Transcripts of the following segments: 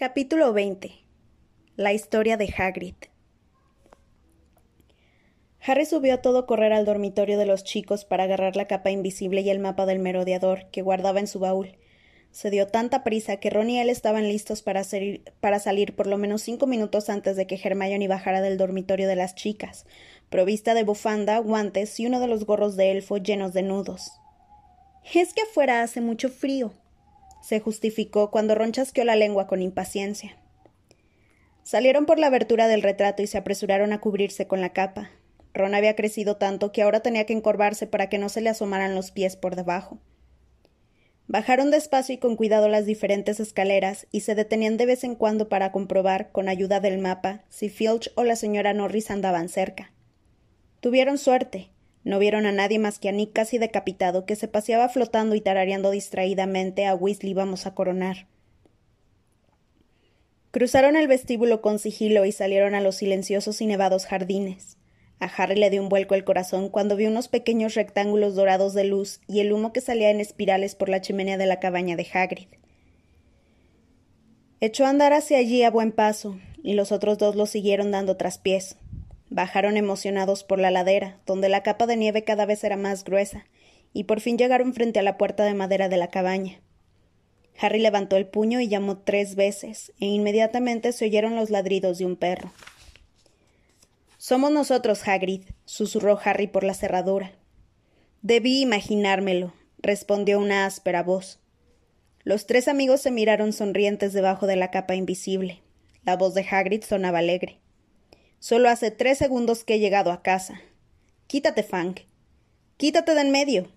Capítulo 20 La historia de Hagrid Harry subió a todo correr al dormitorio de los chicos para agarrar la capa invisible y el mapa del merodeador que guardaba en su baúl. Se dio tanta prisa que Ron y él estaban listos para, para salir por lo menos cinco minutos antes de que Hermione bajara del dormitorio de las chicas, provista de bufanda, guantes y uno de los gorros de elfo llenos de nudos. Es que afuera hace mucho frío, se justificó cuando Ron chasqueó la lengua con impaciencia. Salieron por la abertura del retrato y se apresuraron a cubrirse con la capa. Ron había crecido tanto que ahora tenía que encorvarse para que no se le asomaran los pies por debajo. Bajaron despacio y con cuidado las diferentes escaleras y se detenían de vez en cuando para comprobar, con ayuda del mapa, si Filch o la señora Norris andaban cerca. Tuvieron suerte. No vieron a nadie más que a Nick casi decapitado, que se paseaba flotando y tarareando distraídamente a Weasley vamos a coronar. Cruzaron el vestíbulo con sigilo y salieron a los silenciosos y nevados jardines. A Harry le dio un vuelco el corazón cuando vio unos pequeños rectángulos dorados de luz y el humo que salía en espirales por la chimenea de la cabaña de Hagrid. Echó a andar hacia allí a buen paso, y los otros dos lo siguieron dando traspiés. Bajaron emocionados por la ladera, donde la capa de nieve cada vez era más gruesa, y por fin llegaron frente a la puerta de madera de la cabaña. Harry levantó el puño y llamó tres veces, e inmediatamente se oyeron los ladridos de un perro. Somos nosotros, Hagrid, susurró Harry por la cerradura. Debí imaginármelo, respondió una áspera voz. Los tres amigos se miraron sonrientes debajo de la capa invisible. La voz de Hagrid sonaba alegre. Solo hace tres segundos que he llegado a casa. Quítate, Fang. Quítate de en medio.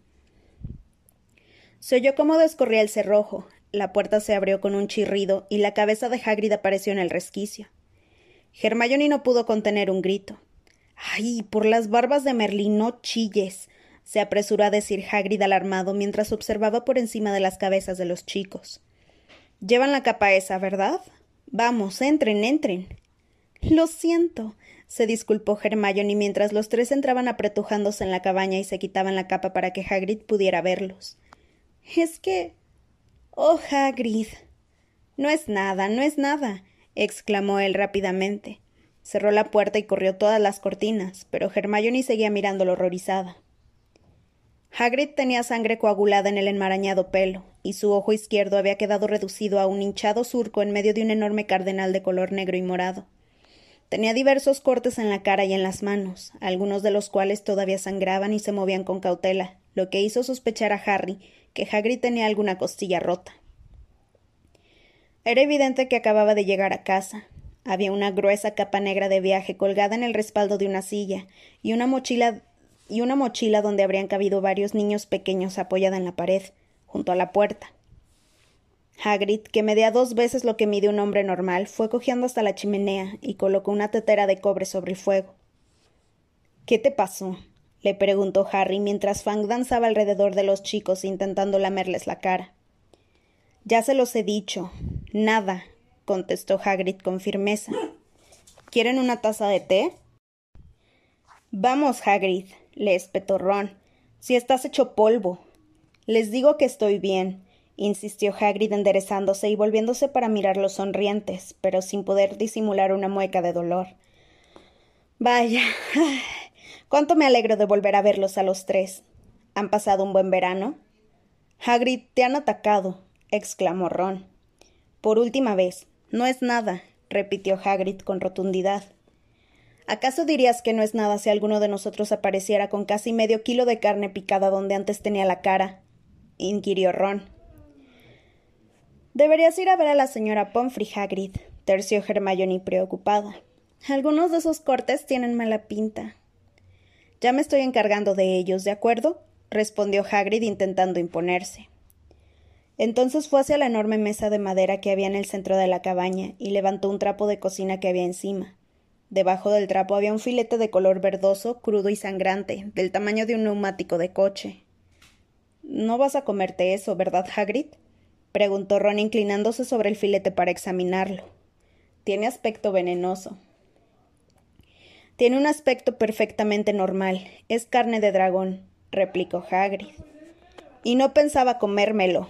Se oyó cómo descorría el cerrojo, la puerta se abrió con un chirrido y la cabeza de Hagrid apareció en el resquicio. Hermione no pudo contener un grito. ¡Ay! Por las barbas de Merlín, no chilles. se apresuró a decir Hagrid alarmado mientras observaba por encima de las cabezas de los chicos. Llevan la capa esa, ¿verdad? Vamos, entren, entren. Lo siento, se disculpó Hermione mientras los tres entraban apretujándose en la cabaña y se quitaban la capa para que Hagrid pudiera verlos. Es que. Oh, Hagrid. No es nada, no es nada exclamó él rápidamente. Cerró la puerta y corrió todas las cortinas, pero Hermione seguía mirándolo horrorizada. Hagrid tenía sangre coagulada en el enmarañado pelo, y su ojo izquierdo había quedado reducido a un hinchado surco en medio de un enorme cardenal de color negro y morado. Tenía diversos cortes en la cara y en las manos, algunos de los cuales todavía sangraban y se movían con cautela, lo que hizo sospechar a Harry que Hagrid tenía alguna costilla rota. Era evidente que acababa de llegar a casa. Había una gruesa capa negra de viaje colgada en el respaldo de una silla y una mochila y una mochila donde habrían cabido varios niños pequeños apoyada en la pared, junto a la puerta. Hagrid, que medía dos veces lo que mide un hombre normal, fue cogiendo hasta la chimenea y colocó una tetera de cobre sobre el fuego. ¿Qué te pasó? le preguntó Harry mientras Fang danzaba alrededor de los chicos intentando lamerles la cara. Ya se los he dicho. Nada, contestó Hagrid con firmeza. ¿Quieren una taza de té? Vamos, Hagrid, le espetó Ron. Si estás hecho polvo. Les digo que estoy bien, insistió Hagrid enderezándose y volviéndose para mirarlos sonrientes, pero sin poder disimular una mueca de dolor. Vaya. cuánto me alegro de volver a verlos a los tres. ¿Han pasado un buen verano? Hagrid, te han atacado, exclamó Ron. Por última vez. No es nada, repitió Hagrid con rotundidad. ¿Acaso dirías que no es nada si alguno de nosotros apareciera con casi medio kilo de carne picada donde antes tenía la cara? inquirió Ron. Deberías ir a ver a la señora Pomfrey, Hagrid, terció Hermione preocupada. Algunos de esos cortes tienen mala pinta. Ya me estoy encargando de ellos, ¿de acuerdo? respondió Hagrid intentando imponerse. Entonces fue hacia la enorme mesa de madera que había en el centro de la cabaña y levantó un trapo de cocina que había encima. Debajo del trapo había un filete de color verdoso, crudo y sangrante, del tamaño de un neumático de coche. No vas a comerte eso, ¿verdad, Hagrid? Preguntó Ron inclinándose sobre el filete para examinarlo. Tiene aspecto venenoso. Tiene un aspecto perfectamente normal. Es carne de dragón, replicó Hagrid. Y no pensaba comérmelo,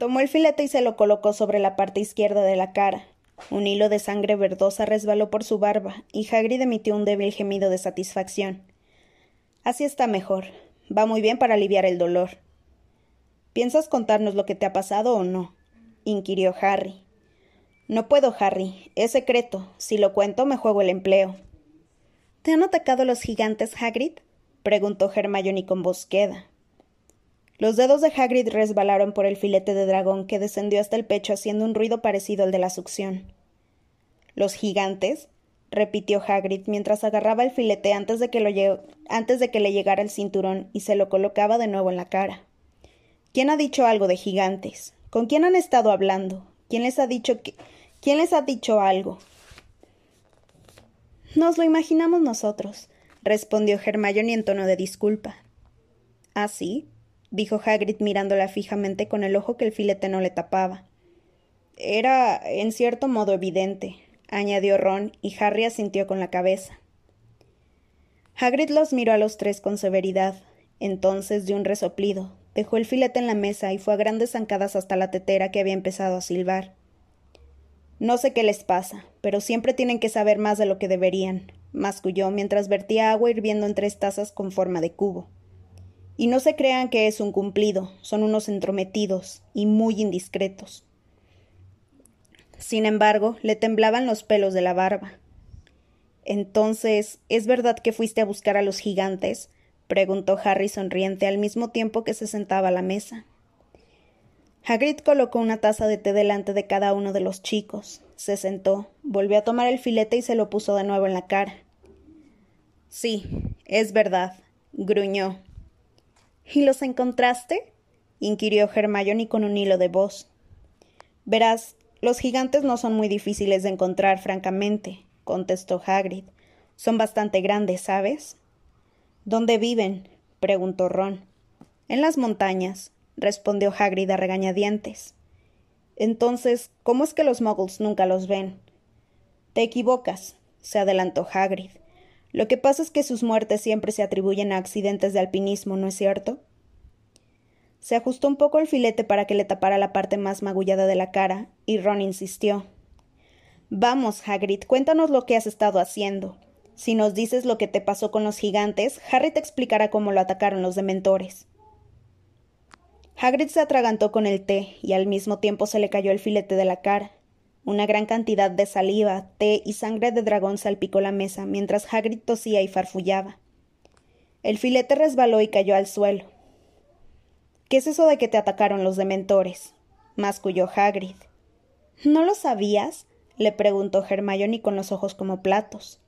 Tomó el filete y se lo colocó sobre la parte izquierda de la cara. Un hilo de sangre verdosa resbaló por su barba, y Hagrid emitió un débil gemido de satisfacción. Así está mejor. Va muy bien para aliviar el dolor. ¿Piensas contarnos lo que te ha pasado o no? inquirió Harry. No puedo, Harry. Es secreto. Si lo cuento, me juego el empleo. ¿Te han atacado los gigantes, Hagrid? preguntó Hermione con voz queda. Los dedos de Hagrid resbalaron por el filete de dragón que descendió hasta el pecho haciendo un ruido parecido al de la succión. ¿Los gigantes? repitió Hagrid mientras agarraba el filete antes de, que antes de que le llegara el cinturón y se lo colocaba de nuevo en la cara. ¿Quién ha dicho algo de gigantes? ¿Con quién han estado hablando? ¿Quién les ha dicho que... ¿Quién les ha dicho algo? Nos lo imaginamos nosotros, respondió Hermione en tono de disculpa. ¿Ah, sí? dijo Hagrid mirándola fijamente con el ojo que el filete no le tapaba. Era, en cierto modo, evidente, añadió Ron, y Harry asintió con la cabeza. Hagrid los miró a los tres con severidad. Entonces, de un resoplido, dejó el filete en la mesa y fue a grandes zancadas hasta la tetera que había empezado a silbar. No sé qué les pasa, pero siempre tienen que saber más de lo que deberían, masculló mientras vertía agua hirviendo en tres tazas con forma de cubo. Y no se crean que es un cumplido, son unos entrometidos y muy indiscretos. Sin embargo, le temblaban los pelos de la barba. Entonces, ¿es verdad que fuiste a buscar a los gigantes? Preguntó Harry sonriente al mismo tiempo que se sentaba a la mesa. Hagrid colocó una taza de té delante de cada uno de los chicos, se sentó, volvió a tomar el filete y se lo puso de nuevo en la cara. Sí, es verdad, gruñó. ¿Y los encontraste? inquirió Hermione con un hilo de voz. Verás, los gigantes no son muy difíciles de encontrar, francamente, contestó Hagrid. Son bastante grandes, ¿sabes? ¿Dónde viven? preguntó Ron. En las montañas, respondió Hagrid a regañadientes. Entonces, ¿cómo es que los muggles nunca los ven? Te equivocas, se adelantó Hagrid. Lo que pasa es que sus muertes siempre se atribuyen a accidentes de alpinismo, ¿no es cierto? Se ajustó un poco el filete para que le tapara la parte más magullada de la cara, y Ron insistió. Vamos, Hagrid, cuéntanos lo que has estado haciendo. Si nos dices lo que te pasó con los gigantes, Harry te explicará cómo lo atacaron los dementores. Hagrid se atragantó con el té y al mismo tiempo se le cayó el filete de la cara. Una gran cantidad de saliva, té y sangre de dragón salpicó la mesa mientras Hagrid tosía y farfullaba. El filete resbaló y cayó al suelo. ¿Qué es eso de que te atacaron los dementores? masculló Hagrid. ¿No lo sabías? le preguntó Hermione con los ojos como platos.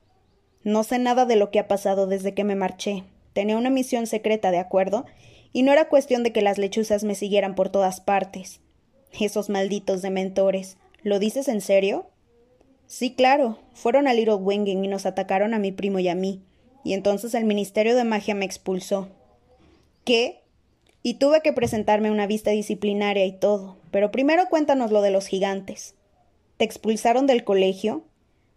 No sé nada de lo que ha pasado desde que me marché. Tenía una misión secreta, de acuerdo, y no era cuestión de que las lechuzas me siguieran por todas partes. Esos malditos dementores. ¿Lo dices en serio? Sí, claro. Fueron a Little Winging y nos atacaron a mi primo y a mí. Y entonces el Ministerio de Magia me expulsó. ¿Qué? Y tuve que presentarme una vista disciplinaria y todo. Pero primero cuéntanos lo de los gigantes. ¿Te expulsaron del colegio?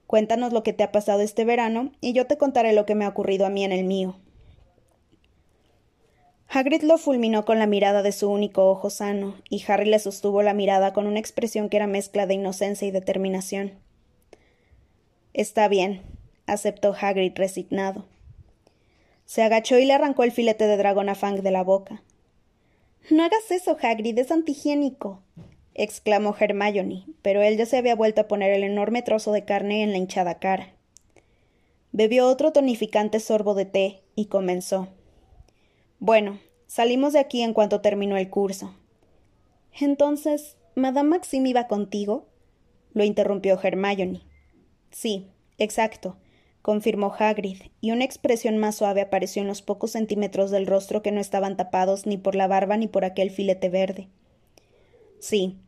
Cuéntanos lo que te ha pasado este verano y yo te contaré lo que me ha ocurrido a mí en el mío. Hagrid lo fulminó con la mirada de su único ojo sano, y Harry le sostuvo la mirada con una expresión que era mezcla de inocencia y determinación. Está bien, aceptó Hagrid resignado. Se agachó y le arrancó el filete de dragón a Fang de la boca. No hagas eso, Hagrid, es antihigiénico, exclamó Hermione, pero él ya se había vuelto a poner el enorme trozo de carne en la hinchada cara. Bebió otro tonificante sorbo de té y comenzó. Bueno, salimos de aquí en cuanto terminó el curso. Entonces, ¿Madame Maxime iba contigo? lo interrumpió Hermione. Sí, exacto, confirmó Hagrid, y una expresión más suave apareció en los pocos centímetros del rostro que no estaban tapados ni por la barba ni por aquel filete verde. Sí,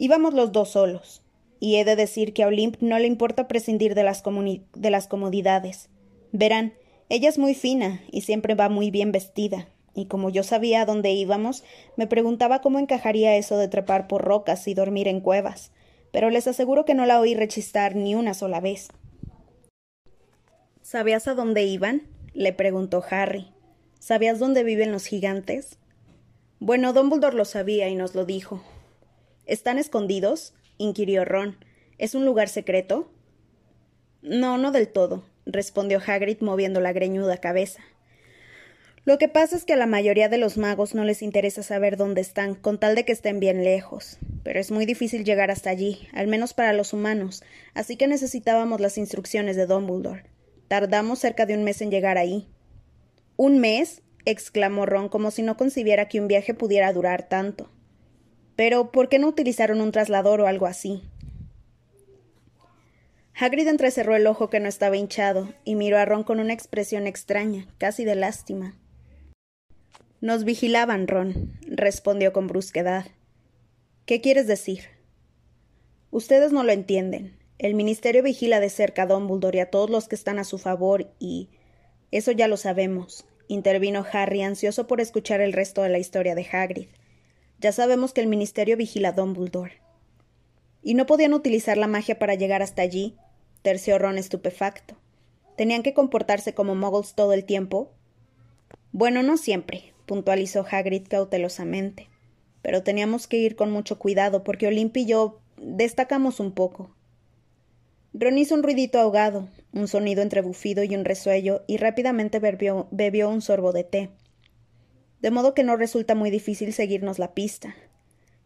íbamos los dos solos, y he de decir que a Olimp no le importa prescindir de las, de las comodidades. Verán, ella es muy fina y siempre va muy bien vestida, y como yo sabía a dónde íbamos, me preguntaba cómo encajaría eso de trepar por rocas y dormir en cuevas, pero les aseguro que no la oí rechistar ni una sola vez. ¿Sabías a dónde iban? le preguntó Harry. ¿Sabías dónde viven los gigantes? Bueno, Dumbledore lo sabía y nos lo dijo. ¿Están escondidos? inquirió Ron. ¿Es un lugar secreto? No, no del todo, respondió Hagrid moviendo la greñuda cabeza. Lo que pasa es que a la mayoría de los magos no les interesa saber dónde están, con tal de que estén bien lejos. Pero es muy difícil llegar hasta allí, al menos para los humanos, así que necesitábamos las instrucciones de Dumbledore. Tardamos cerca de un mes en llegar ahí. ¿Un mes? exclamó Ron como si no concibiera que un viaje pudiera durar tanto. Pero ¿por qué no utilizaron un traslador o algo así? Hagrid entrecerró el ojo que no estaba hinchado y miró a Ron con una expresión extraña, casi de lástima. Nos vigilaban, Ron, respondió con brusquedad. ¿Qué quieres decir? Ustedes no lo entienden. El Ministerio vigila de cerca a Dumbledore y a todos los que están a su favor y. Eso ya lo sabemos, intervino Harry, ansioso por escuchar el resto de la historia de Hagrid. Ya sabemos que el Ministerio vigila a Dumbledore. ¿Y no podían utilizar la magia para llegar hasta allí? terció Ron estupefacto. ¿Tenían que comportarse como muggles todo el tiempo? Bueno, no siempre, puntualizó Hagrid cautelosamente. Pero teníamos que ir con mucho cuidado, porque Olimpia y yo destacamos un poco. Ron hizo un ruidito ahogado, un sonido entre bufido y un resuello, y rápidamente bebió un sorbo de té. De modo que no resulta muy difícil seguirnos la pista.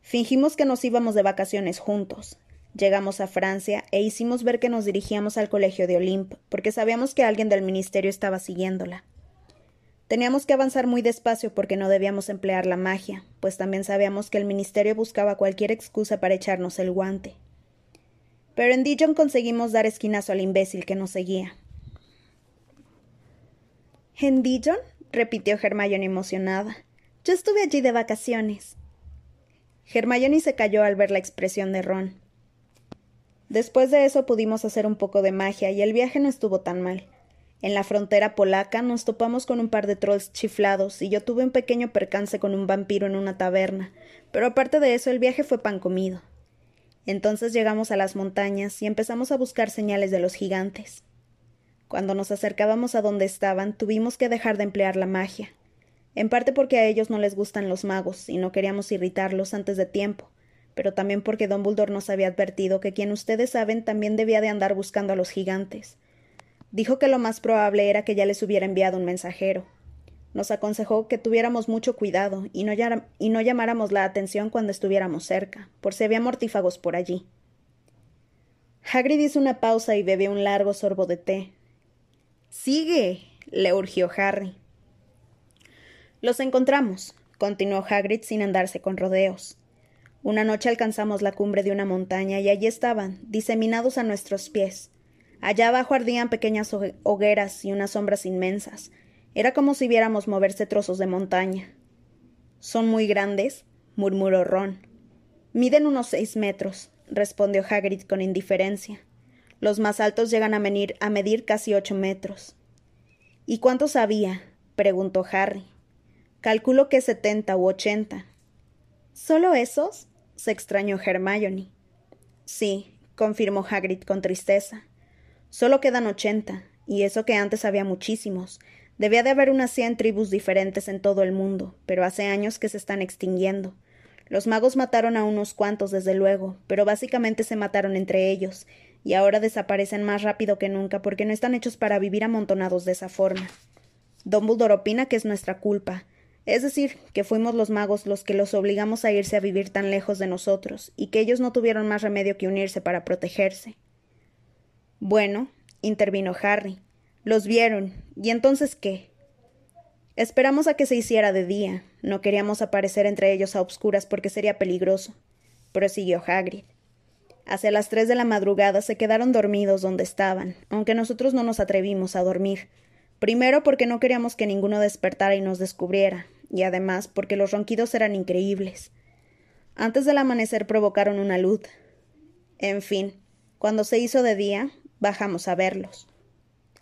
Fingimos que nos íbamos de vacaciones juntos. Llegamos a Francia e hicimos ver que nos dirigíamos al colegio de Olimp, porque sabíamos que alguien del ministerio estaba siguiéndola. Teníamos que avanzar muy despacio porque no debíamos emplear la magia, pues también sabíamos que el ministerio buscaba cualquier excusa para echarnos el guante. Pero en Dijon conseguimos dar esquinazo al imbécil que nos seguía. ¿En Dijon? Repitió Hermione emocionada. Yo estuve allí de vacaciones. Hermione se cayó al ver la expresión de Ron. Después de eso pudimos hacer un poco de magia y el viaje no estuvo tan mal. En la frontera polaca nos topamos con un par de trolls chiflados y yo tuve un pequeño percance con un vampiro en una taberna, pero aparte de eso el viaje fue pan comido. Entonces llegamos a las montañas y empezamos a buscar señales de los gigantes. Cuando nos acercábamos a donde estaban, tuvimos que dejar de emplear la magia, en parte porque a ellos no les gustan los magos y no queríamos irritarlos antes de tiempo, pero también porque Don Dumbledore nos había advertido que quien ustedes saben también debía de andar buscando a los gigantes, Dijo que lo más probable era que ya les hubiera enviado un mensajero. Nos aconsejó que tuviéramos mucho cuidado y no, y no llamáramos la atención cuando estuviéramos cerca, por si había mortífagos por allí. Hagrid hizo una pausa y bebió un largo sorbo de té. Sigue, le urgió Harry. Los encontramos, continuó Hagrid sin andarse con rodeos. Una noche alcanzamos la cumbre de una montaña y allí estaban, diseminados a nuestros pies, Allá abajo ardían pequeñas hogueras y unas sombras inmensas. Era como si viéramos moverse trozos de montaña. ¿Son muy grandes? murmuró Ron. Miden unos seis metros, respondió Hagrid con indiferencia. Los más altos llegan a, medir, a medir casi ocho metros. ¿Y cuántos había? preguntó Harry. Calculo que setenta u ochenta. ¿Solo esos? se extrañó Hermione. Sí, confirmó Hagrid con tristeza. Solo quedan ochenta, y eso que antes había muchísimos. Debía de haber unas cien tribus diferentes en todo el mundo, pero hace años que se están extinguiendo. Los magos mataron a unos cuantos, desde luego, pero básicamente se mataron entre ellos, y ahora desaparecen más rápido que nunca porque no están hechos para vivir amontonados de esa forma. Dumbledore opina que es nuestra culpa, es decir, que fuimos los magos los que los obligamos a irse a vivir tan lejos de nosotros, y que ellos no tuvieron más remedio que unirse para protegerse. Bueno, intervino Harry. Los vieron. ¿Y entonces qué? Esperamos a que se hiciera de día. No queríamos aparecer entre ellos a obscuras porque sería peligroso. prosiguió Hagrid. Hacia las tres de la madrugada se quedaron dormidos donde estaban, aunque nosotros no nos atrevimos a dormir. Primero porque no queríamos que ninguno despertara y nos descubriera, y además porque los ronquidos eran increíbles. Antes del amanecer provocaron una luz. En fin, cuando se hizo de día, Bajamos a verlos.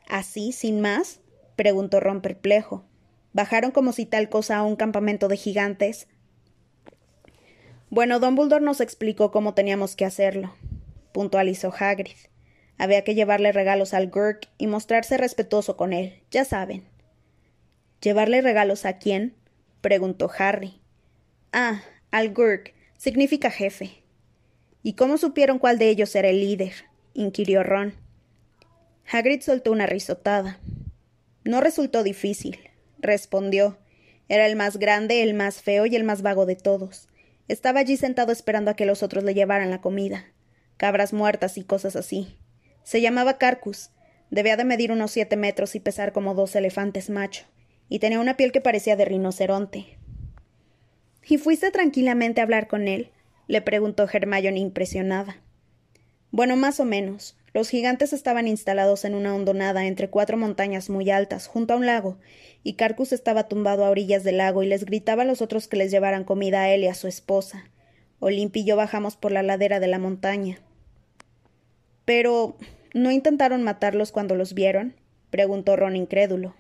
¿Así, sin más? preguntó Ron perplejo. ¿Bajaron como si tal cosa a un campamento de gigantes? Bueno, Dumbledore nos explicó cómo teníamos que hacerlo, puntualizó Hagrid. Había que llevarle regalos al Gurk y mostrarse respetuoso con él, ya saben. ¿Llevarle regalos a quién? preguntó Harry. Ah, al Gurk. Significa jefe, ¿Y cómo supieron cuál de ellos era el líder? inquirió Ron. Hagrid soltó una risotada. No resultó difícil, respondió. Era el más grande, el más feo y el más vago de todos. Estaba allí sentado esperando a que los otros le llevaran la comida. Cabras muertas y cosas así. Se llamaba Carcus. Debía de medir unos siete metros y pesar como dos elefantes macho. Y tenía una piel que parecía de rinoceronte. ¿Y fuiste tranquilamente a hablar con él? le preguntó Hermione impresionada. Bueno, más o menos. Los gigantes estaban instalados en una hondonada entre cuatro montañas muy altas, junto a un lago, y Carcus estaba tumbado a orillas del lago y les gritaba a los otros que les llevaran comida a él y a su esposa. Olimpi y yo bajamos por la ladera de la montaña. Pero. ¿no intentaron matarlos cuando los vieron? preguntó Ron incrédulo.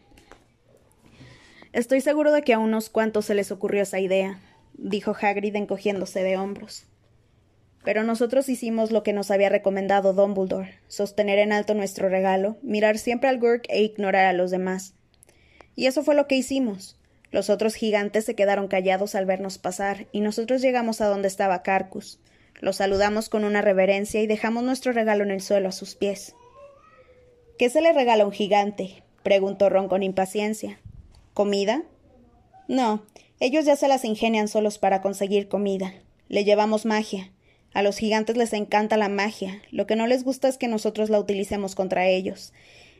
Estoy seguro de que a unos cuantos se les ocurrió esa idea, dijo Hagrid encogiéndose de hombros. Pero nosotros hicimos lo que nos había recomendado Dumbledore, sostener en alto nuestro regalo, mirar siempre al Gurk e ignorar a los demás. Y eso fue lo que hicimos. Los otros gigantes se quedaron callados al vernos pasar, y nosotros llegamos a donde estaba Carcus. Lo saludamos con una reverencia y dejamos nuestro regalo en el suelo a sus pies. ¿Qué se le regala a un gigante? preguntó Ron con impaciencia. ¿Comida? No, ellos ya se las ingenian solos para conseguir comida. Le llevamos magia. A los gigantes les encanta la magia. Lo que no les gusta es que nosotros la utilicemos contra ellos.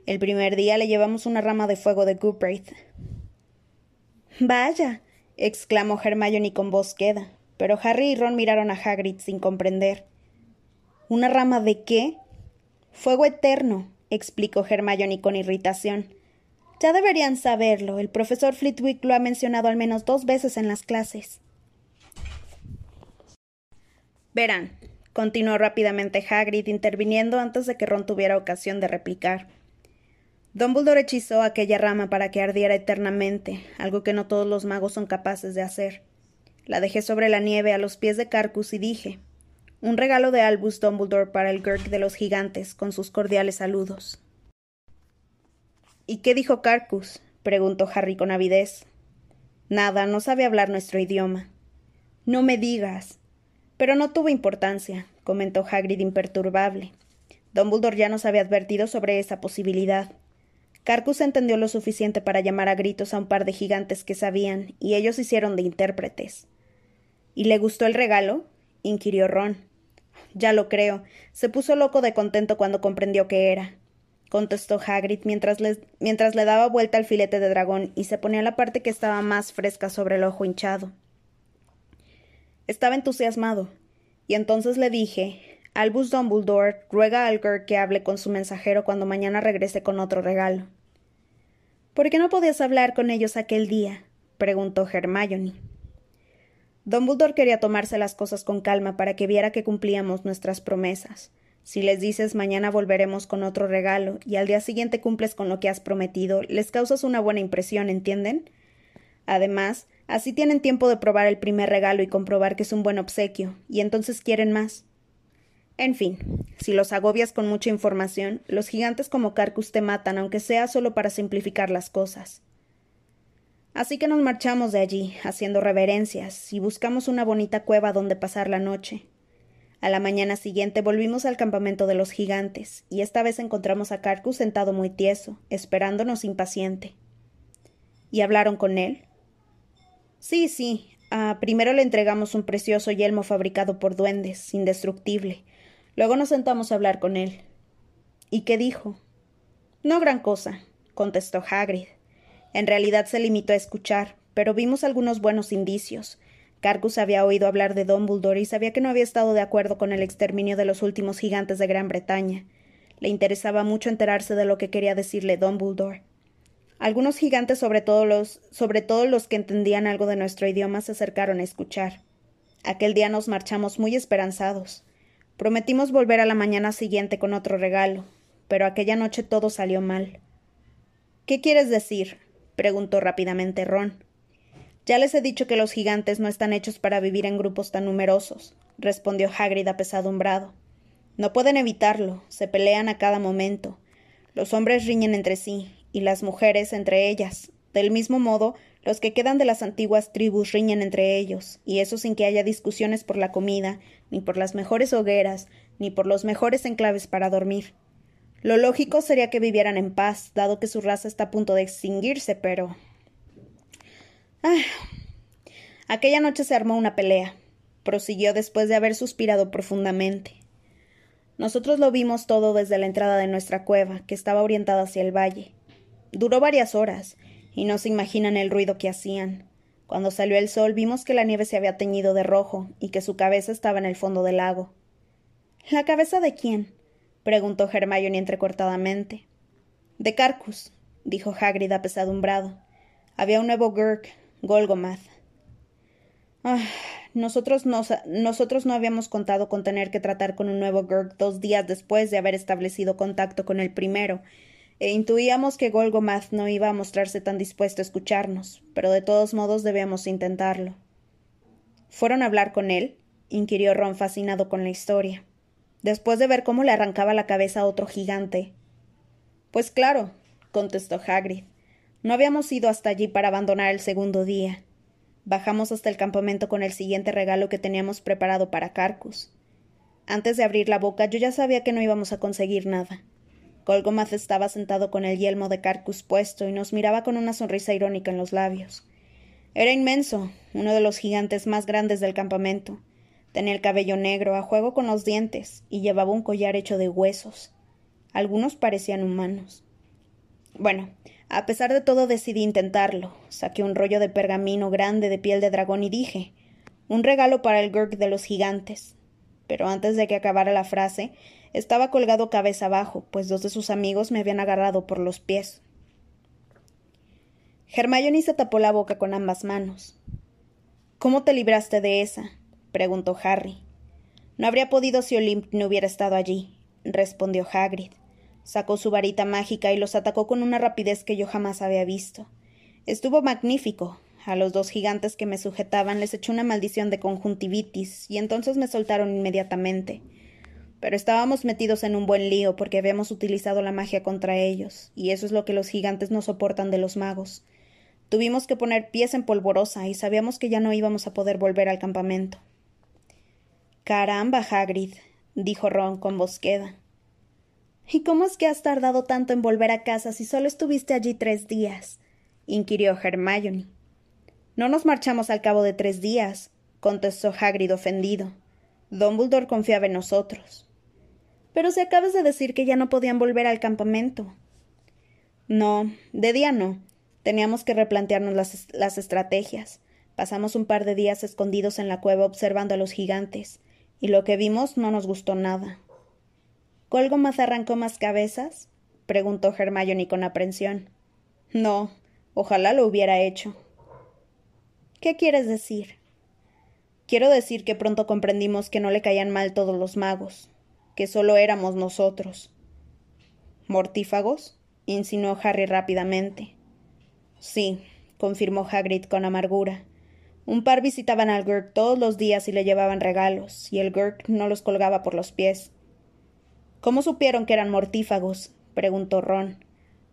El primer día le llevamos una rama de fuego de Goopwraith. Vaya, exclamó Hermione con voz queda, pero Harry y Ron miraron a Hagrid sin comprender. ¿Una rama de qué? Fuego eterno, explicó Hermione con irritación. Ya deberían saberlo. El profesor Flitwick lo ha mencionado al menos dos veces en las clases. Verán, continuó rápidamente Hagrid, interviniendo antes de que Ron tuviera ocasión de replicar. Dumbledore hechizó aquella rama para que ardiera eternamente, algo que no todos los magos son capaces de hacer. La dejé sobre la nieve a los pies de Carcus y dije: Un regalo de Albus Dumbledore para el Gurk de los gigantes, con sus cordiales saludos. ¿Y qué dijo Carcus? preguntó Harry con avidez. Nada, no sabe hablar nuestro idioma. No me digas. Pero no tuvo importancia, comentó Hagrid imperturbable. Dumbledore ya nos había advertido sobre esa posibilidad. Carcus entendió lo suficiente para llamar a gritos a un par de gigantes que sabían, y ellos hicieron de intérpretes. ¿Y le gustó el regalo? inquirió Ron. Ya lo creo. Se puso loco de contento cuando comprendió qué era contestó Hagrid mientras mientras le daba vuelta al filete de dragón y se ponía la parte que estaba más fresca sobre el ojo hinchado. Estaba entusiasmado, y entonces le dije Albus Dumbledore ruega a Alger que hable con su mensajero cuando mañana regrese con otro regalo. ¿Por qué no podías hablar con ellos aquel día? preguntó Hermione. Dumbledore quería tomarse las cosas con calma para que viera que cumplíamos nuestras promesas. Si les dices mañana volveremos con otro regalo y al día siguiente cumples con lo que has prometido, les causas una buena impresión, ¿entienden? Además, así tienen tiempo de probar el primer regalo y comprobar que es un buen obsequio, y entonces quieren más. En fin, si los agobias con mucha información, los gigantes como Carcus te matan, aunque sea solo para simplificar las cosas. Así que nos marchamos de allí, haciendo reverencias, y buscamos una bonita cueva donde pasar la noche. A la mañana siguiente volvimos al campamento de los gigantes, y esta vez encontramos a Carcus sentado muy tieso, esperándonos impaciente. ¿Y hablaron con él? Sí, sí. Ah, primero le entregamos un precioso yelmo fabricado por duendes, indestructible. Luego nos sentamos a hablar con él. ¿Y qué dijo? No gran cosa, contestó Hagrid. En realidad se limitó a escuchar, pero vimos algunos buenos indicios. Carcus había oído hablar de Dumbledore y sabía que no había estado de acuerdo con el exterminio de los últimos gigantes de Gran Bretaña. Le interesaba mucho enterarse de lo que quería decirle Dumbledore. Algunos gigantes, sobre todo los, sobre todo los que entendían algo de nuestro idioma, se acercaron a escuchar. Aquel día nos marchamos muy esperanzados. Prometimos volver a la mañana siguiente con otro regalo, pero aquella noche todo salió mal. ¿Qué quieres decir? preguntó rápidamente Ron. Ya les he dicho que los gigantes no están hechos para vivir en grupos tan numerosos, respondió Hagrid apesadumbrado. No pueden evitarlo, se pelean a cada momento. Los hombres riñen entre sí, y las mujeres entre ellas. Del mismo modo, Los que quedan de las antiguas tribus riñen entre ellos, y eso sin que haya discusiones por la comida, ni por las mejores hogueras, ni por los mejores enclaves para dormir. Lo lógico sería que vivieran en paz, dado que su raza está a punto de extinguirse, pero. Ah. Aquella noche se armó una pelea, prosiguió después de haber suspirado profundamente. Nosotros lo vimos todo desde la entrada de nuestra cueva, que estaba orientada hacia el valle. Duró varias horas, y no se imaginan el ruido que hacían. Cuando salió el sol vimos que la nieve se había teñido de rojo y que su cabeza estaba en el fondo del lago. ¿La cabeza de quién? preguntó Hermione entrecortadamente. De Carcus, dijo Hagrid apesadumbrado. Había un nuevo Gurk, Golgomath. Ah, nosotros no, nosotros no habíamos contado con tener que tratar con un nuevo Gurk dos días después de haber establecido contacto con el primero, e intuíamos que Golgomath no iba a mostrarse tan dispuesto a escucharnos, pero de todos modos debíamos intentarlo. ¿Fueron a hablar con él? inquirió Ron fascinado con la historia. Después de ver cómo le arrancaba la cabeza a otro gigante. Pues claro, contestó Hagrid. No habíamos ido hasta allí para abandonar el segundo día. Bajamos hasta el campamento con el siguiente regalo que teníamos preparado para Carcus. Antes de abrir la boca yo ya sabía que no íbamos a conseguir nada. Golgomath estaba sentado con el yelmo de Carcus puesto y nos miraba con una sonrisa irónica en los labios. Era inmenso, uno de los gigantes más grandes del campamento. Tenía el cabello negro a juego con los dientes y llevaba un collar hecho de huesos. Algunos parecían humanos. Bueno, a pesar de todo decidí intentarlo. Saqué un rollo de pergamino grande de piel de dragón y dije un regalo para el Gurk de los gigantes. Pero antes de que acabara la frase, estaba colgado cabeza abajo, pues dos de sus amigos me habían agarrado por los pies. Hermione se tapó la boca con ambas manos. ¿Cómo te libraste de esa? preguntó Harry. No habría podido si Olimp no hubiera estado allí, respondió Hagrid. Sacó su varita mágica y los atacó con una rapidez que yo jamás había visto. Estuvo magnífico. A los dos gigantes que me sujetaban les echó una maldición de conjuntivitis, y entonces me soltaron inmediatamente pero estábamos metidos en un buen lío porque habíamos utilizado la magia contra ellos, y eso es lo que los gigantes no soportan de los magos. Tuvimos que poner pies en polvorosa y sabíamos que ya no íbamos a poder volver al campamento. Caramba, Hagrid, dijo Ron con voz queda. ¿Y cómo es que has tardado tanto en volver a casa si solo estuviste allí tres días? inquirió Hermione. No nos marchamos al cabo de tres días, contestó Hagrid ofendido. Dumbledore confiaba en nosotros. Pero si acabas de decir que ya no podían volver al campamento. No, de día no. Teníamos que replantearnos las, estrategias. Pasamos un par de días escondidos en la cueva observando a los gigantes, y lo que vimos no nos gustó nada. ¿Colgo más arrancó más cabezas? preguntó Hermione con aprensión. No, ojalá lo hubiera hecho. ¿Qué quieres decir? Quiero decir que pronto comprendimos que no le caían mal todos los magos, que solo éramos nosotros. ¿Mortífagos? insinuó Harry rápidamente. Sí, confirmó Hagrid con amargura. Un par visitaban al Gurk todos los días y le llevaban regalos, y el Gurk no los colgaba por los pies. ¿Cómo supieron que eran mortífagos? preguntó Ron.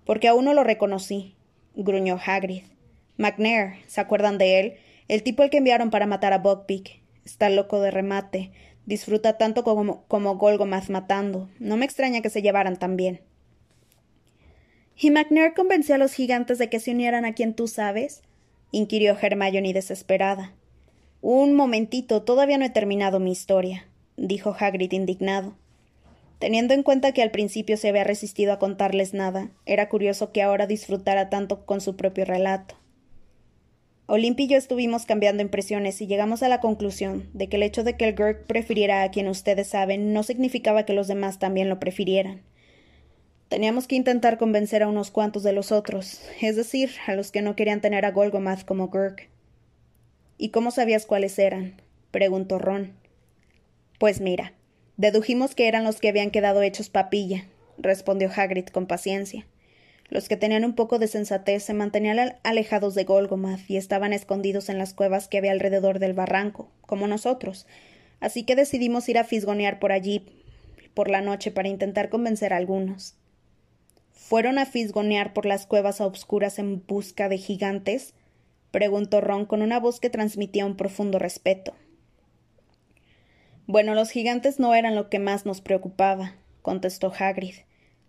Porque a uno lo reconocí, gruñó Hagrid. McNair, ¿se acuerdan de él? El tipo al que enviaron para matar a Buckbeak. Está loco de remate. Disfruta tanto como, como Golgomath matando. No me extraña que se llevaran tan bien. ¿Y McNair convenció a los gigantes de que se unieran a quien tú sabes? inquirió Hermione desesperada. Un momentito, todavía no he terminado mi historia, dijo Hagrid indignado. Teniendo en cuenta que al principio se había resistido a contarles nada, era curioso que ahora disfrutara tanto con su propio relato. Olimpia y yo estuvimos cambiando impresiones y llegamos a la conclusión de que el hecho de que el Gurk prefiriera a quien ustedes saben no significaba que los demás también lo prefirieran. Teníamos que intentar convencer a unos cuantos de los otros, es decir, a los que no querían tener a Golgomath como Gurk. ¿Y cómo sabías cuáles eran? preguntó Ron. Pues mira, dedujimos que eran los que habían quedado hechos papilla, respondió Hagrid con paciencia. Los que tenían un poco de sensatez se mantenían alejados de Golgomath y estaban escondidos en las cuevas que había alrededor del barranco, como nosotros. Así que decidimos ir a fisgonear por allí por la noche para intentar convencer a algunos. ¿Fueron a fisgonear por las cuevas obscuras en busca de gigantes? preguntó Ron con una voz que transmitía un profundo respeto. Bueno, los gigantes no eran lo que más nos preocupaba, contestó Hagrid,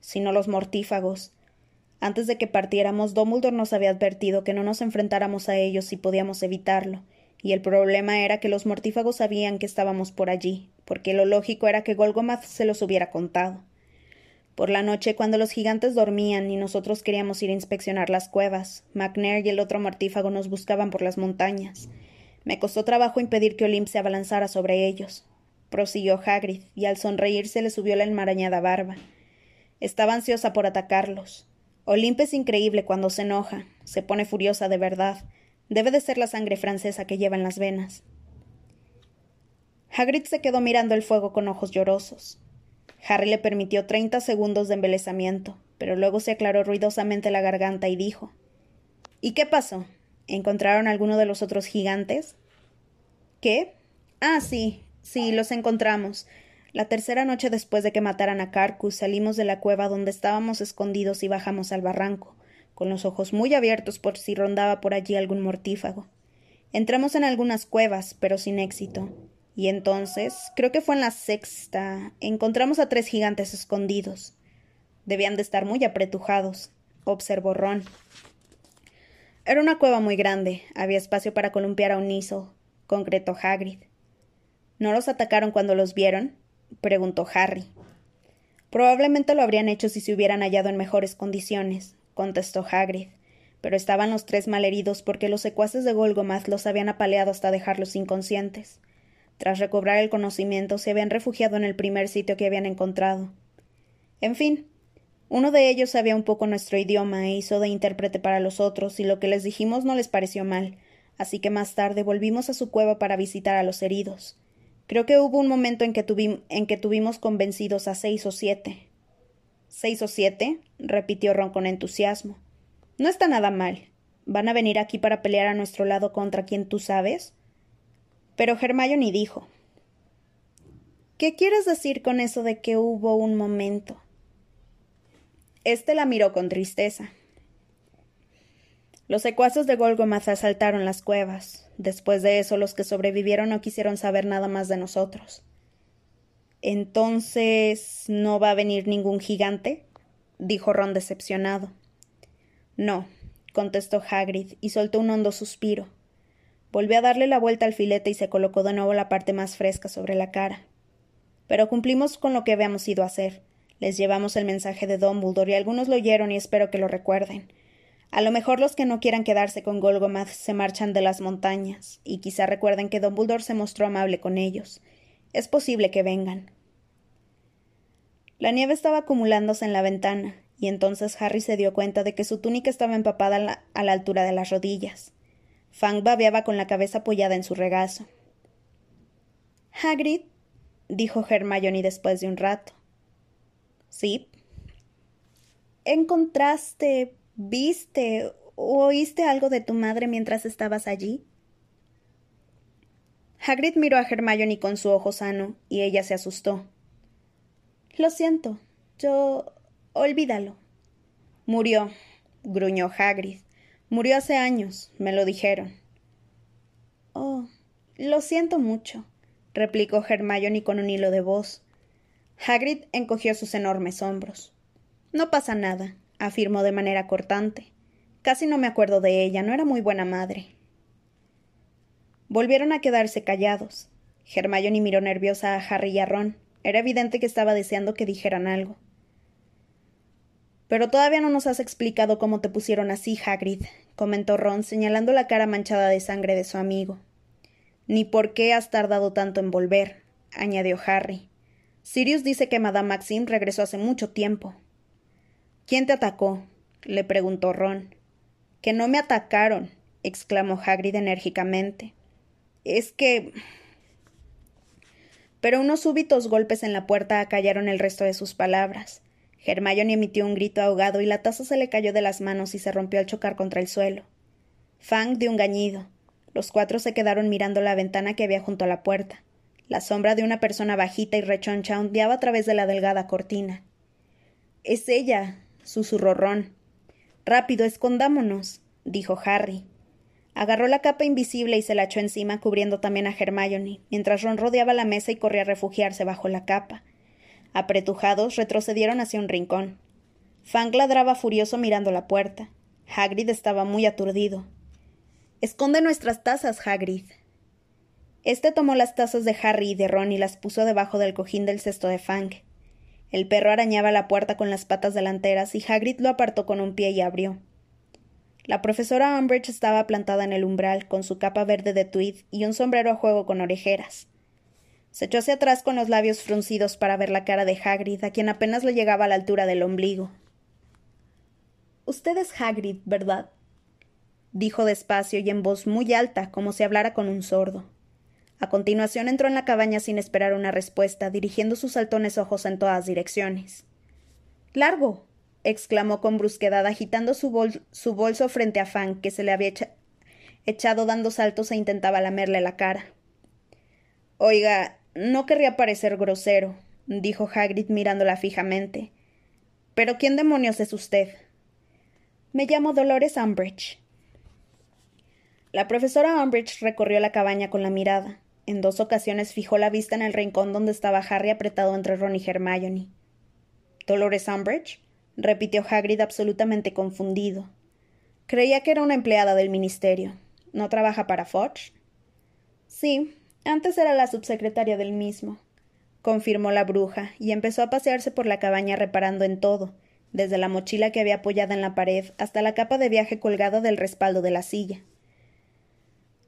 sino los mortífagos. Antes de que partiéramos, Dumbledore nos había advertido que no nos enfrentáramos a ellos si podíamos evitarlo, y el problema era que los mortífagos sabían que estábamos por allí, porque lo lógico era que Golgomath se los hubiera contado. Por la noche, cuando los gigantes dormían y nosotros queríamos ir a inspeccionar las cuevas, McNair y el otro mortífago nos buscaban por las montañas. Me costó trabajo impedir que Olimp se abalanzara sobre ellos, prosiguió Hagrid, y al sonreírse le subió la enmarañada barba. Estaba ansiosa por atacarlos. Olimp es increíble cuando se enoja, se pone furiosa de verdad. Debe de ser la sangre francesa que lleva en las venas. Hagrid se quedó mirando el fuego con ojos llorosos. Harry le permitió treinta segundos de embelesamiento, pero luego se aclaró ruidosamente la garganta y dijo ¿Y qué pasó? ¿Encontraron alguno de los otros gigantes? ¿Qué? Ah, sí, Sí, los encontramos. La tercera noche después de que mataran a Carcus salimos de la cueva donde estábamos escondidos y bajamos al barranco, con los ojos muy abiertos por si rondaba por allí algún mortífago. Entramos en algunas cuevas, pero sin éxito. Y entonces, creo que fue en la sexta, encontramos a tres gigantes escondidos. Debían de estar muy apretujados, observó Ron. Era una cueva muy grande, había espacio para columpiar a un niso, concretó Hagrid. ¿No los atacaron cuando los vieron? Preguntó Harry. Probablemente lo habrían hecho si se hubieran hallado en mejores condiciones, contestó Hagrid, pero estaban los tres malheridos porque los secuaces de Golgomath los habían apaleado hasta dejarlos inconscientes. Tras recobrar el conocimiento, se habían refugiado en el primer sitio que habían encontrado. En fin, uno de ellos sabía un poco nuestro idioma e hizo de intérprete para los otros, y lo que les dijimos no les pareció mal, así que más tarde volvimos a su cueva para visitar a los heridos. Creo que hubo un momento en que, en que tuvimos convencidos a seis o siete. ¿Seis o siete? repitió Ron con entusiasmo. No está nada mal. ¿Van a venir aquí para pelear a nuestro lado contra quien tú sabes? Pero Hermione dijo. ¿Qué quieres decir con eso de que hubo un momento? Este la miró con tristeza. Los secuaces de Golgomath asaltaron las cuevas. Después de eso, los que sobrevivieron no quisieron saber nada más de nosotros. Entonces, ¿no va a venir ningún gigante? dijo Ron decepcionado. No, contestó Hagrid, y soltó un hondo suspiro. Volvió a darle la vuelta al filete y se colocó de nuevo la parte más fresca sobre la cara. Pero cumplimos con lo que habíamos ido a hacer. Les llevamos el mensaje de Dumbledore y algunos lo oyeron y espero que lo recuerden. A lo mejor los que no quieran quedarse con Golgomath se marchan de las montañas, y quizá recuerden que Dumbledore se mostró amable con ellos. Es posible que vengan. La nieve estaba acumulándose en la ventana, y entonces Harry se dio cuenta de que su túnica estaba empapada a la, a la altura de las rodillas. Fang babeaba con la cabeza apoyada en su regazo. Hagrid, dijo Hermione después de un rato. Sí. ¿Encontraste ¿Viste o oíste algo de tu madre mientras estabas allí? Hagrid miró a Hermione con su ojo sano, y ella se asustó. Lo siento. Yo. olvídalo. Murió, gruñó Hagrid. Murió hace años, me lo dijeron. Oh, lo siento mucho, replicó Hermione con un hilo de voz. Hagrid encogió sus enormes hombros. No pasa nada afirmó de manera cortante. Casi no me acuerdo de ella, no era muy buena madre. Volvieron a quedarse callados. Hermione miró nerviosa a Harry y a Ron. Era evidente que estaba deseando que dijeran algo. Pero todavía no nos has explicado cómo te pusieron así, Hagrid, comentó Ron, señalando la cara manchada de sangre de su amigo. Ni por qué has tardado tanto en volver, añadió Harry. Sirius dice que Madame Maxim regresó hace mucho tiempo. ¿Quién te atacó? le preguntó Ron. Que no me atacaron, exclamó Hagrid enérgicamente. Es que. Pero unos súbitos golpes en la puerta acallaron el resto de sus palabras. Hermione emitió un grito ahogado y la taza se le cayó de las manos y se rompió al chocar contra el suelo. Fang dio un gañido. Los cuatro se quedaron mirando la ventana que había junto a la puerta. La sombra de una persona bajita y rechoncha ondeaba a través de la delgada cortina. Es ella, susurró Ron. Rápido, escondámonos, dijo Harry. Agarró la capa invisible y se la echó encima, cubriendo también a Hermione, mientras Ron rodeaba la mesa y corría a refugiarse bajo la capa. Apretujados, retrocedieron hacia un rincón. Fang ladraba furioso mirando la puerta. Hagrid estaba muy aturdido. Esconde nuestras tazas, Hagrid. Este tomó las tazas de Harry y de Ron y las puso debajo del cojín del cesto de Fang. El perro arañaba la puerta con las patas delanteras y Hagrid lo apartó con un pie y abrió. La profesora Umbridge estaba plantada en el umbral, con su capa verde de tweed y un sombrero a juego con orejeras. Se echó hacia atrás con los labios fruncidos para ver la cara de Hagrid, a quien apenas le llegaba a la altura del ombligo. Usted es Hagrid, ¿verdad? dijo despacio y en voz muy alta, como si hablara con un sordo. A continuación entró en la cabaña sin esperar una respuesta, dirigiendo sus saltones ojos en todas direcciones. Largo. exclamó con brusquedad, agitando su, bolso frente a Fan, que se le había echado dando saltos e intentaba lamerle la cara. Oiga, no querría parecer grosero, dijo Hagrid mirándola fijamente. Pero ¿quién demonios es usted? Me llamo Dolores Umbridge. La profesora Umbridge recorrió la cabaña con la mirada. En dos ocasiones fijó la vista en el rincón donde estaba Harry apretado entre Ron y Hermione. ¿Dolores Umbridge? repitió Hagrid absolutamente confundido. Creía que era una empleada del ministerio. ¿No trabaja para Fudge? Sí, antes era la subsecretaria del mismo, confirmó la bruja, y empezó a pasearse por la cabaña reparando en todo, desde la mochila que había apoyada en la pared hasta la capa de viaje colgada del respaldo de la silla.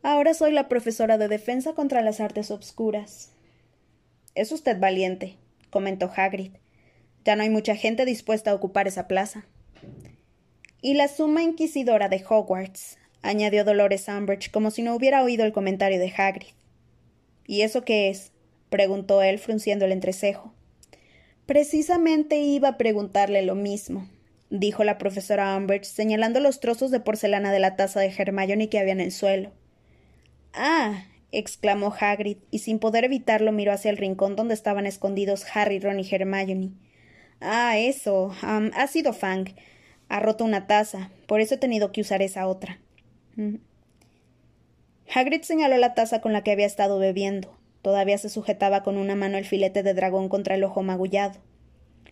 Ahora soy la profesora de defensa contra las artes obscuras. Es usted valiente, comentó Hagrid. Ya no hay mucha gente dispuesta a ocupar esa plaza. Y la suma inquisidora de Hogwarts, añadió Dolores Umbridge como si no hubiera oído el comentario de Hagrid. ¿Y eso qué es? preguntó él, frunciendo el entrecejo. Precisamente iba a preguntarle lo mismo, dijo la profesora Umbridge, señalando los trozos de porcelana de la taza de Hermione que había en el suelo. Ah. exclamó Hagrid, y sin poder evitarlo miró hacia el rincón donde estaban escondidos Harry, Ron y Hermione. Ah, eso. ha sido Fang. Ha roto una taza. Por eso he tenido que usar esa otra. Mm. Hagrid señaló la taza con la que había estado bebiendo. Todavía se sujetaba con una mano el filete de dragón contra el ojo magullado.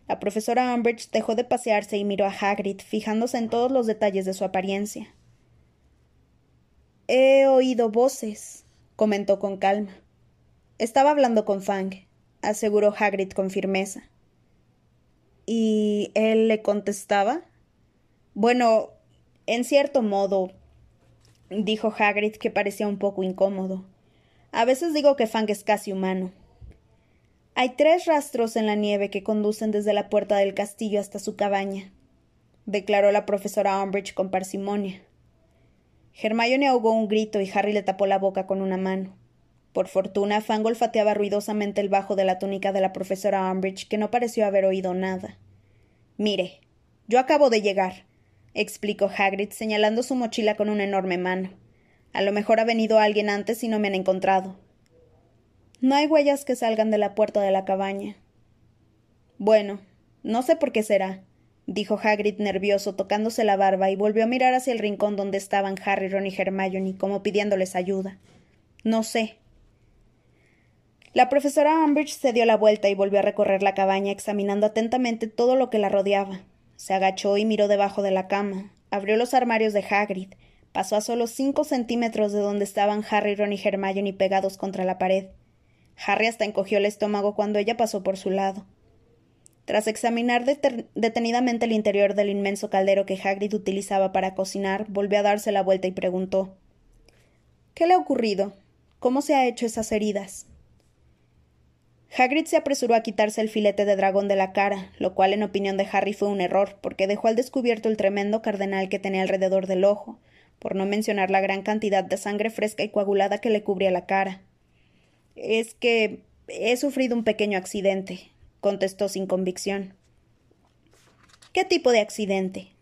La profesora Umbridge dejó de pasearse y miró a Hagrid, fijándose en todos los detalles de su apariencia. He oído voces, comentó con calma. Estaba hablando con Fang, aseguró Hagrid con firmeza. ¿Y él le contestaba? Bueno, en cierto modo, dijo Hagrid, que parecía un poco incómodo. A veces digo que Fang es casi humano. Hay tres rastros en la nieve que conducen desde la puerta del castillo hasta su cabaña, declaró la profesora Umbridge con parsimonia. Hermione ahogó un grito y Harry le tapó la boca con una mano. Por fortuna, Fang olfateaba ruidosamente el bajo de la túnica de la profesora Umbridge, que no pareció haber oído nada. Mire, yo acabo de llegar, explicó Hagrid, señalando su mochila con una enorme mano. A lo mejor ha venido alguien antes y no me han encontrado. No hay huellas que salgan de la puerta de la cabaña. Bueno, no sé por qué será dijo Hagrid nervioso, tocándose la barba, y volvió a mirar hacia el rincón donde estaban Harry, Ron y Hermione, como pidiéndoles ayuda. No sé. La profesora Umbridge se dio la vuelta y volvió a recorrer la cabaña, examinando atentamente todo lo que la rodeaba. Se agachó y miró debajo de la cama, abrió los armarios de Hagrid, pasó a solo cinco centímetros de donde estaban Harry, Ron y Hermione pegados contra la pared. Harry hasta encogió el estómago cuando ella pasó por su lado. Tras examinar detenidamente el interior del inmenso caldero que Hagrid utilizaba para cocinar, volvió a darse la vuelta y preguntó ¿Qué le ha ocurrido? ¿Cómo se ha hecho esas heridas? Hagrid se apresuró a quitarse el filete de dragón de la cara, lo cual en opinión de Harry fue un error, porque dejó al descubierto el tremendo cardenal que tenía alrededor del ojo, por no mencionar la gran cantidad de sangre fresca y coagulada que le cubría la cara. Es que he sufrido un pequeño accidente, contestó sin convicción. ¿Qué tipo de accidente?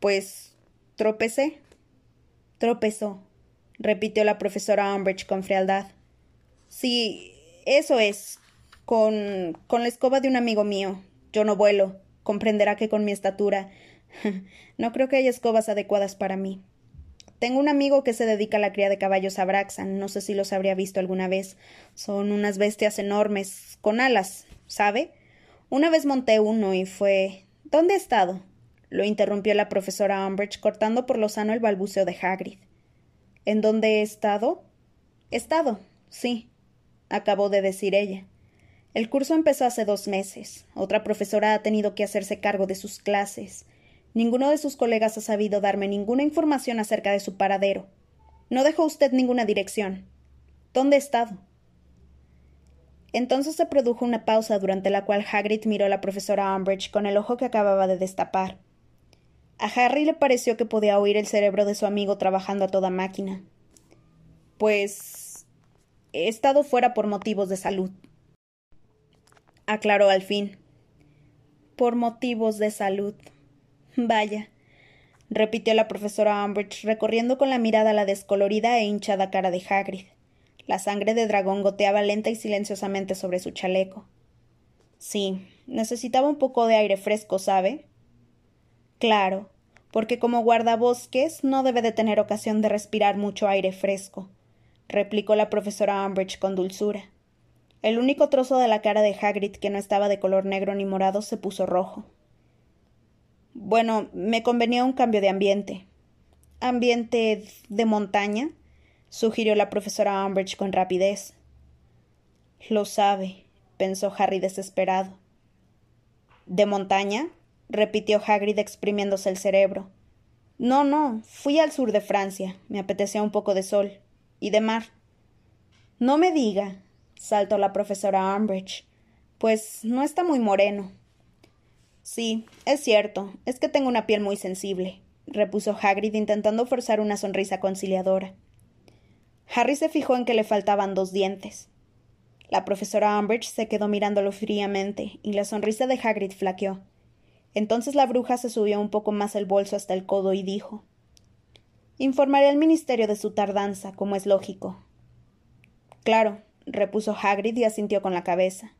Pues tropecé. Tropezó, repitió la profesora Umbridge con frialdad. Sí, eso es. Con, con la escoba de un amigo mío. Yo no vuelo. Comprenderá que con mi estatura. no creo que haya escobas adecuadas para mí. Tengo un amigo que se dedica a la cría de caballos Abraxan. No sé si los habría visto alguna vez. Son unas bestias enormes, con alas, ¿sabe? Una vez monté uno y fue. ¿Dónde he estado? lo interrumpió la profesora Umbridge, cortando por lo sano el balbuceo de Hagrid. ¿En dónde he estado? Estado, sí, acabó de decir ella. El curso empezó hace dos meses. Otra profesora ha tenido que hacerse cargo de sus clases. Ninguno de sus colegas ha sabido darme ninguna información acerca de su paradero. No dejó usted ninguna dirección. ¿Dónde he estado? Entonces se produjo una pausa durante la cual Hagrid miró a la profesora Umbridge con el ojo que acababa de destapar. A Harry le pareció que podía oír el cerebro de su amigo trabajando a toda máquina. Pues he estado fuera por motivos de salud. Aclaró al fin. Por motivos de salud. Vaya, repitió la profesora Umbridge, recorriendo con la mirada la descolorida e hinchada cara de Hagrid. La sangre de dragón goteaba lenta y silenciosamente sobre su chaleco. Sí, necesitaba un poco de aire fresco, ¿sabe? Claro, porque como guardabosques no debe de tener ocasión de respirar mucho aire fresco, replicó la profesora Umbridge con dulzura. El único trozo de la cara de Hagrid que no estaba de color negro ni morado se puso rojo. Bueno, me convenía un cambio de ambiente. ¿Ambiente de montaña? sugirió la profesora Umbridge con rapidez. Lo sabe, pensó Harry desesperado. ¿De montaña? repitió Hagrid exprimiéndose el cerebro. No, no, fui al sur de Francia. Me apetecía un poco de sol. Y de mar. No me diga, saltó la profesora Umbridge. Pues no está muy moreno. Sí, es cierto, es que tengo una piel muy sensible, repuso Hagrid intentando forzar una sonrisa conciliadora. Harry se fijó en que le faltaban dos dientes. La profesora Umbridge se quedó mirándolo fríamente, y la sonrisa de Hagrid flaqueó. Entonces la bruja se subió un poco más el bolso hasta el codo y dijo Informaré al ministerio de su tardanza, como es lógico. Claro, repuso Hagrid y asintió con la cabeza.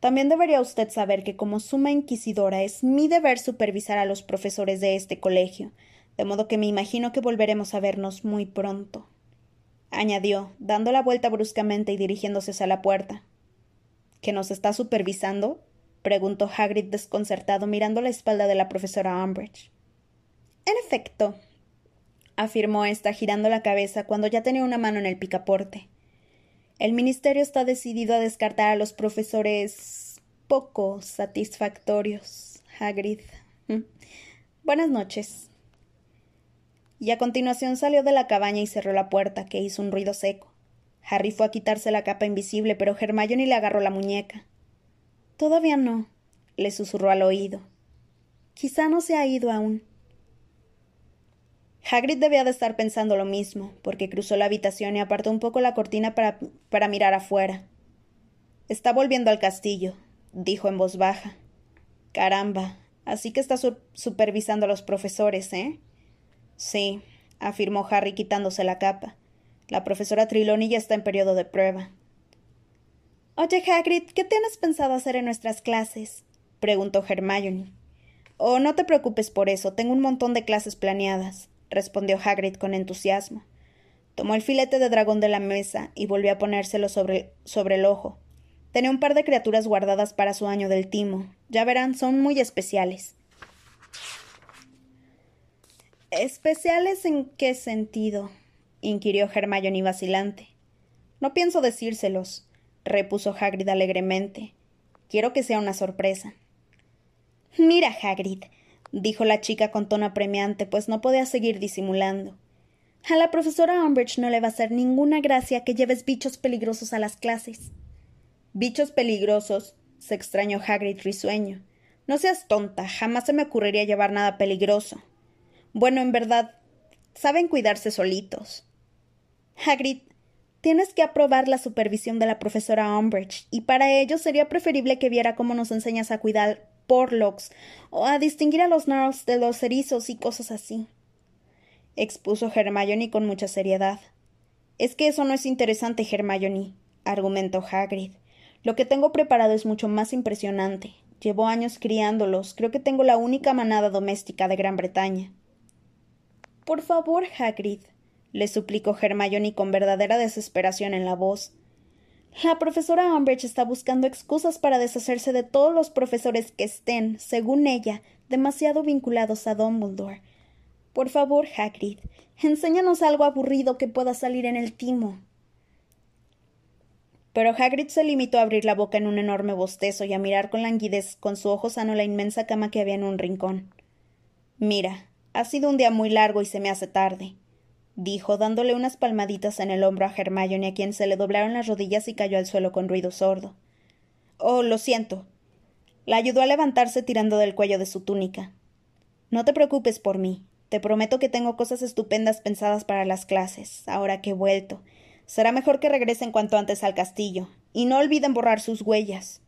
También debería usted saber que como suma inquisidora es mi deber supervisar a los profesores de este colegio, de modo que me imagino que volveremos a vernos muy pronto. añadió, dando la vuelta bruscamente y dirigiéndose hacia la puerta. ¿Que nos está supervisando? preguntó Hagrid desconcertado mirando la espalda de la profesora Umbridge. En efecto, afirmó ésta girando la cabeza cuando ya tenía una mano en el picaporte. El Ministerio está decidido a descartar a los profesores poco satisfactorios. Hagrid. Mm. Buenas noches. Y a continuación salió de la cabaña y cerró la puerta, que hizo un ruido seco. Harry fue a quitarse la capa invisible, pero Hermione le agarró la muñeca. Todavía no, le susurró al oído. Quizá no se ha ido aún. Hagrid debía de estar pensando lo mismo, porque cruzó la habitación y apartó un poco la cortina para, para mirar afuera. Está volviendo al castillo, dijo en voz baja. Caramba, así que está supervisando a los profesores, ¿eh? Sí, afirmó Harry quitándose la capa. La profesora Triloni ya está en periodo de prueba. Oye, Hagrid, ¿qué tienes pensado hacer en nuestras clases? preguntó Hermione. Oh, no te preocupes por eso, tengo un montón de clases planeadas respondió Hagrid con entusiasmo. Tomó el filete de dragón de la mesa y volvió a ponérselo sobre, sobre el ojo. Tenía un par de criaturas guardadas para su año del timo. Ya verán, son muy especiales. ¿Especiales en qué sentido? inquirió Hermione vacilante. No pienso decírselos, repuso Hagrid alegremente. Quiero que sea una sorpresa. Mira, Hagrid, dijo la chica con tono apremiante, pues no podía seguir disimulando. A la profesora Umbridge no le va a hacer ninguna gracia que lleves bichos peligrosos a las clases. Bichos peligrosos, se extrañó Hagrid risueño. No seas tonta, jamás se me ocurriría llevar nada peligroso. Bueno, en verdad, saben cuidarse solitos. Hagrid, tienes que aprobar la supervisión de la profesora Umbridge, y para ello sería preferible que viera cómo nos enseñas a cuidar porlocks o a distinguir a los narls de los erizos y cosas así. Expuso Hermione con mucha seriedad. Es que eso no es interesante, Hermione, argumentó Hagrid. Lo que tengo preparado es mucho más impresionante. Llevo años criándolos. Creo que tengo la única manada doméstica de Gran Bretaña. Por favor, Hagrid, le suplicó Hermione con verdadera desesperación en la voz. La profesora Umbridge está buscando excusas para deshacerse de todos los profesores que estén, según ella, demasiado vinculados a Dumbledore. Por favor, Hagrid, enséñanos algo aburrido que pueda salir en el timo. Pero Hagrid se limitó a abrir la boca en un enorme bostezo y a mirar con languidez con su ojo sano la inmensa cama que había en un rincón. Mira, ha sido un día muy largo y se me hace tarde, dijo, dándole unas palmaditas en el hombro a Hermione a quien se le doblaron las rodillas y cayó al suelo con ruido sordo. Oh, lo siento. La ayudó a levantarse tirando del cuello de su túnica. No te preocupes por mí. Te prometo que tengo cosas estupendas pensadas para las clases, ahora que he vuelto, Será mejor que regresen cuanto antes al castillo, y no olviden borrar sus huellas.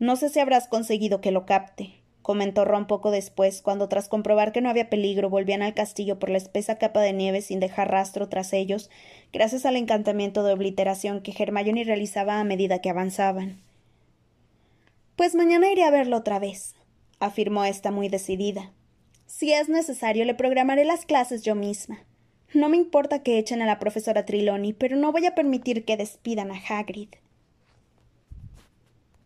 No sé si habrás conseguido que lo capte, comentó Ron poco después, cuando tras comprobar que no había peligro volvían al castillo por la espesa capa de nieve sin dejar rastro tras ellos, gracias al encantamiento de obliteración que Hermione realizaba a medida que avanzaban. Pues mañana iré a verlo otra vez, afirmó ésta muy decidida. Si es necesario, le programaré las clases yo misma. No me importa que echen a la profesora Triloni, pero no voy a permitir que despidan a Hagrid.